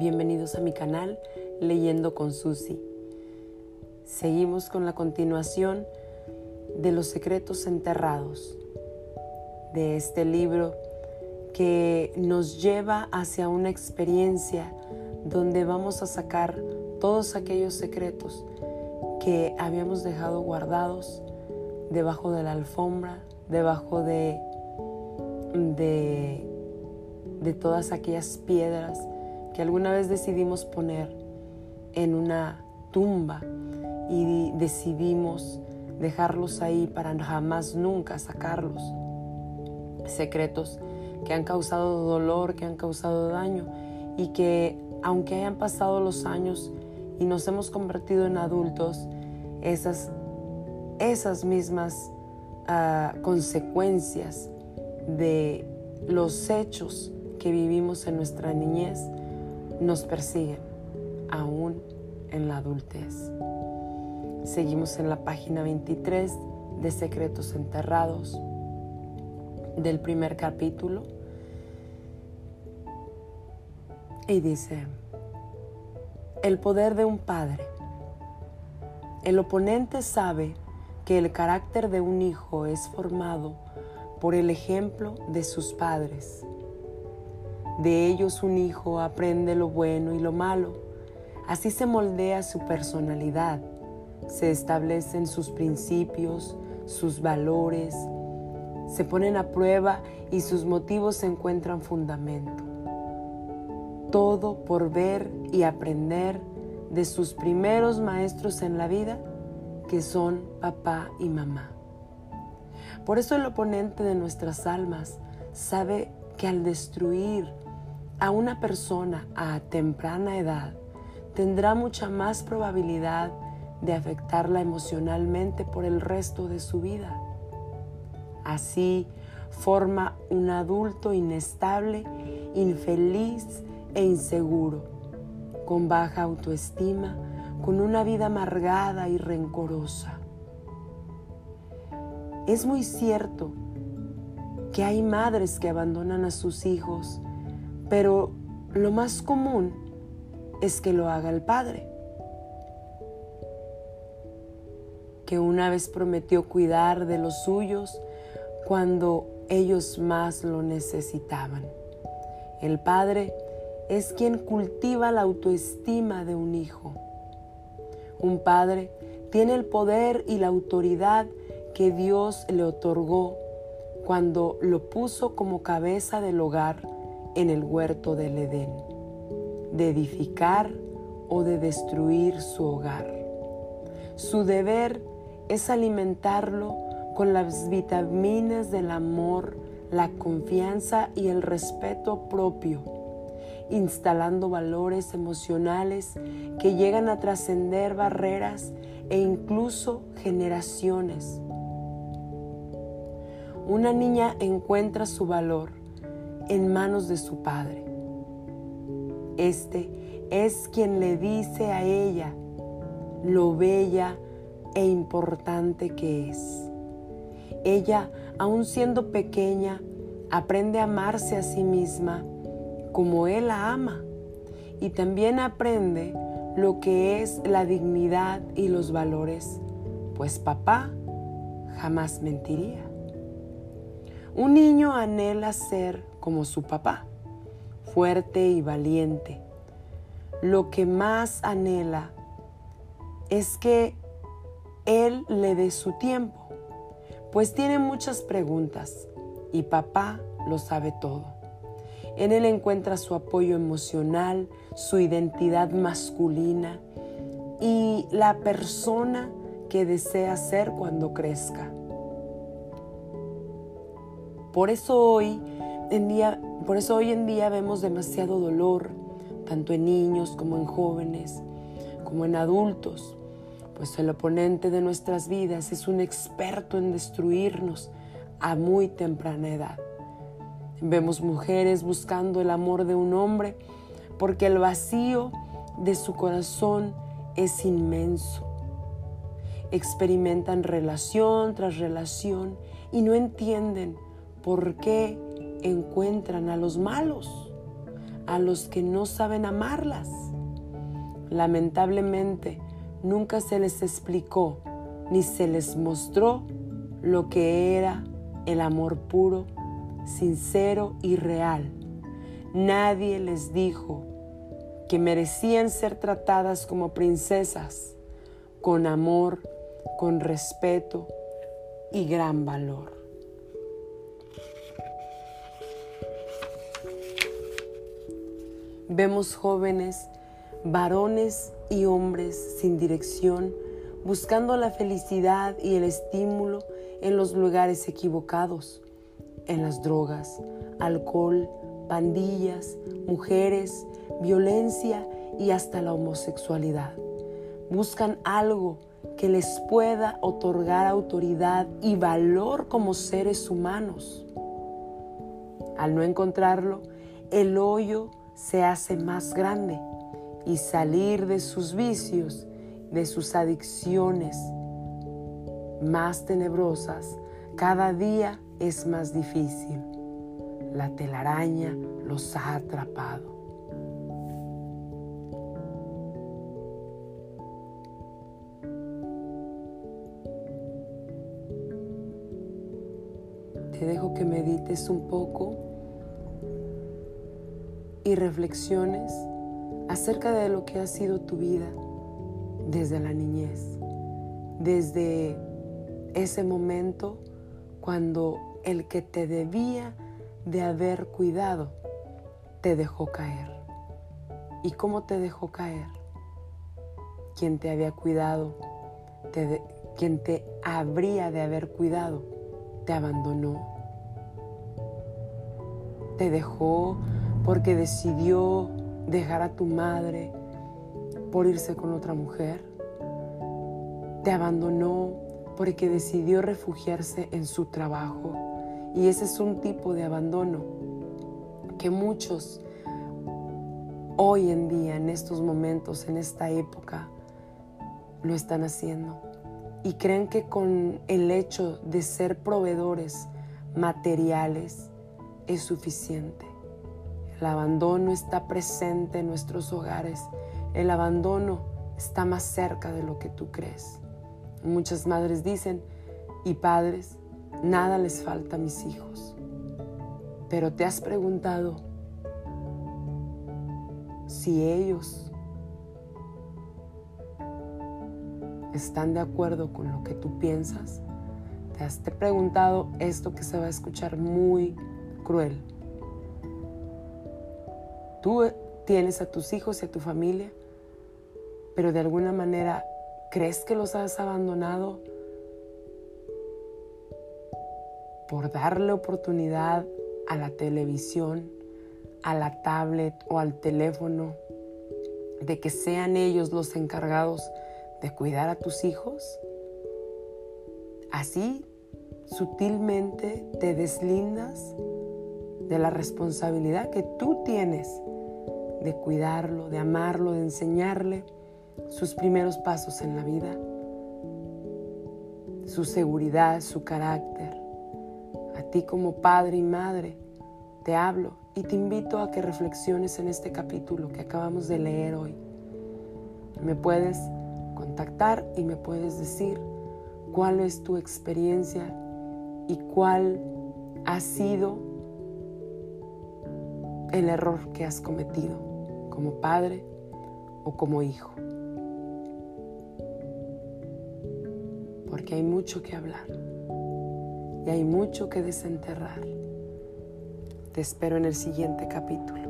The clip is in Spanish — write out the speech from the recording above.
bienvenidos a mi canal Leyendo con Susi. Seguimos con la continuación de los secretos enterrados de este libro que nos lleva hacia una experiencia donde vamos a sacar todos aquellos secretos que habíamos dejado guardados debajo de la alfombra, debajo de, de, de todas aquellas piedras que alguna vez decidimos poner en una tumba y decidimos dejarlos ahí para jamás nunca sacarlos. Secretos que han causado dolor, que han causado daño y que aunque hayan pasado los años y nos hemos convertido en adultos, esas, esas mismas ah, consecuencias de los hechos que vivimos en nuestra niñez nos persiguen aún en la adultez. Seguimos en la página 23 de Secretos Enterrados del primer capítulo y dice, el poder de un padre. El oponente sabe que el carácter de un hijo es formado por el ejemplo de sus padres. De ellos un hijo aprende lo bueno y lo malo. Así se moldea su personalidad, se establecen sus principios, sus valores, se ponen a prueba y sus motivos encuentran fundamento. Todo por ver y aprender de sus primeros maestros en la vida, que son papá y mamá. Por eso el oponente de nuestras almas sabe que al destruir a una persona a temprana edad tendrá mucha más probabilidad de afectarla emocionalmente por el resto de su vida. Así forma un adulto inestable, infeliz e inseguro, con baja autoestima, con una vida amargada y rencorosa. Es muy cierto que hay madres que abandonan a sus hijos pero lo más común es que lo haga el Padre, que una vez prometió cuidar de los suyos cuando ellos más lo necesitaban. El Padre es quien cultiva la autoestima de un hijo. Un padre tiene el poder y la autoridad que Dios le otorgó cuando lo puso como cabeza del hogar en el huerto del Edén, de edificar o de destruir su hogar. Su deber es alimentarlo con las vitaminas del amor, la confianza y el respeto propio, instalando valores emocionales que llegan a trascender barreras e incluso generaciones. Una niña encuentra su valor en manos de su padre. Este es quien le dice a ella lo bella e importante que es. Ella, aun siendo pequeña, aprende a amarse a sí misma como él la ama y también aprende lo que es la dignidad y los valores, pues papá jamás mentiría. Un niño anhela ser como su papá, fuerte y valiente. Lo que más anhela es que él le dé su tiempo, pues tiene muchas preguntas y papá lo sabe todo. En él encuentra su apoyo emocional, su identidad masculina y la persona que desea ser cuando crezca. Por eso hoy día, por eso hoy en día vemos demasiado dolor, tanto en niños como en jóvenes, como en adultos, pues el oponente de nuestras vidas es un experto en destruirnos a muy temprana edad. Vemos mujeres buscando el amor de un hombre porque el vacío de su corazón es inmenso. Experimentan relación tras relación y no entienden por qué encuentran a los malos, a los que no saben amarlas. Lamentablemente, nunca se les explicó ni se les mostró lo que era el amor puro, sincero y real. Nadie les dijo que merecían ser tratadas como princesas, con amor, con respeto y gran valor. Vemos jóvenes, varones y hombres sin dirección, buscando la felicidad y el estímulo en los lugares equivocados, en las drogas, alcohol, pandillas, mujeres, violencia y hasta la homosexualidad. Buscan algo que les pueda otorgar autoridad y valor como seres humanos. Al no encontrarlo, el hoyo se hace más grande y salir de sus vicios, de sus adicciones más tenebrosas, cada día es más difícil. La telaraña los ha atrapado. Te dejo que medites un poco y reflexiones acerca de lo que ha sido tu vida desde la niñez, desde ese momento cuando el que te debía de haber cuidado te dejó caer. ¿Y cómo te dejó caer? Quien te había cuidado, quien te habría de haber cuidado, te abandonó. Te dejó porque decidió dejar a tu madre por irse con otra mujer. Te abandonó porque decidió refugiarse en su trabajo. Y ese es un tipo de abandono que muchos hoy en día, en estos momentos, en esta época, lo están haciendo. Y creen que con el hecho de ser proveedores materiales es suficiente. El abandono está presente en nuestros hogares. El abandono está más cerca de lo que tú crees. Muchas madres dicen, y padres, nada les falta a mis hijos. Pero te has preguntado si ellos están de acuerdo con lo que tú piensas. Te has preguntado esto que se va a escuchar muy cruel. Tú tienes a tus hijos y a tu familia, pero de alguna manera crees que los has abandonado por darle oportunidad a la televisión, a la tablet o al teléfono, de que sean ellos los encargados de cuidar a tus hijos? Así sutilmente te deslindas de la responsabilidad que tú tienes de cuidarlo, de amarlo, de enseñarle sus primeros pasos en la vida, su seguridad, su carácter. A ti como padre y madre te hablo y te invito a que reflexiones en este capítulo que acabamos de leer hoy. Me puedes contactar y me puedes decir cuál es tu experiencia y cuál ha sido el error que has cometido como padre o como hijo. Porque hay mucho que hablar y hay mucho que desenterrar. Te espero en el siguiente capítulo.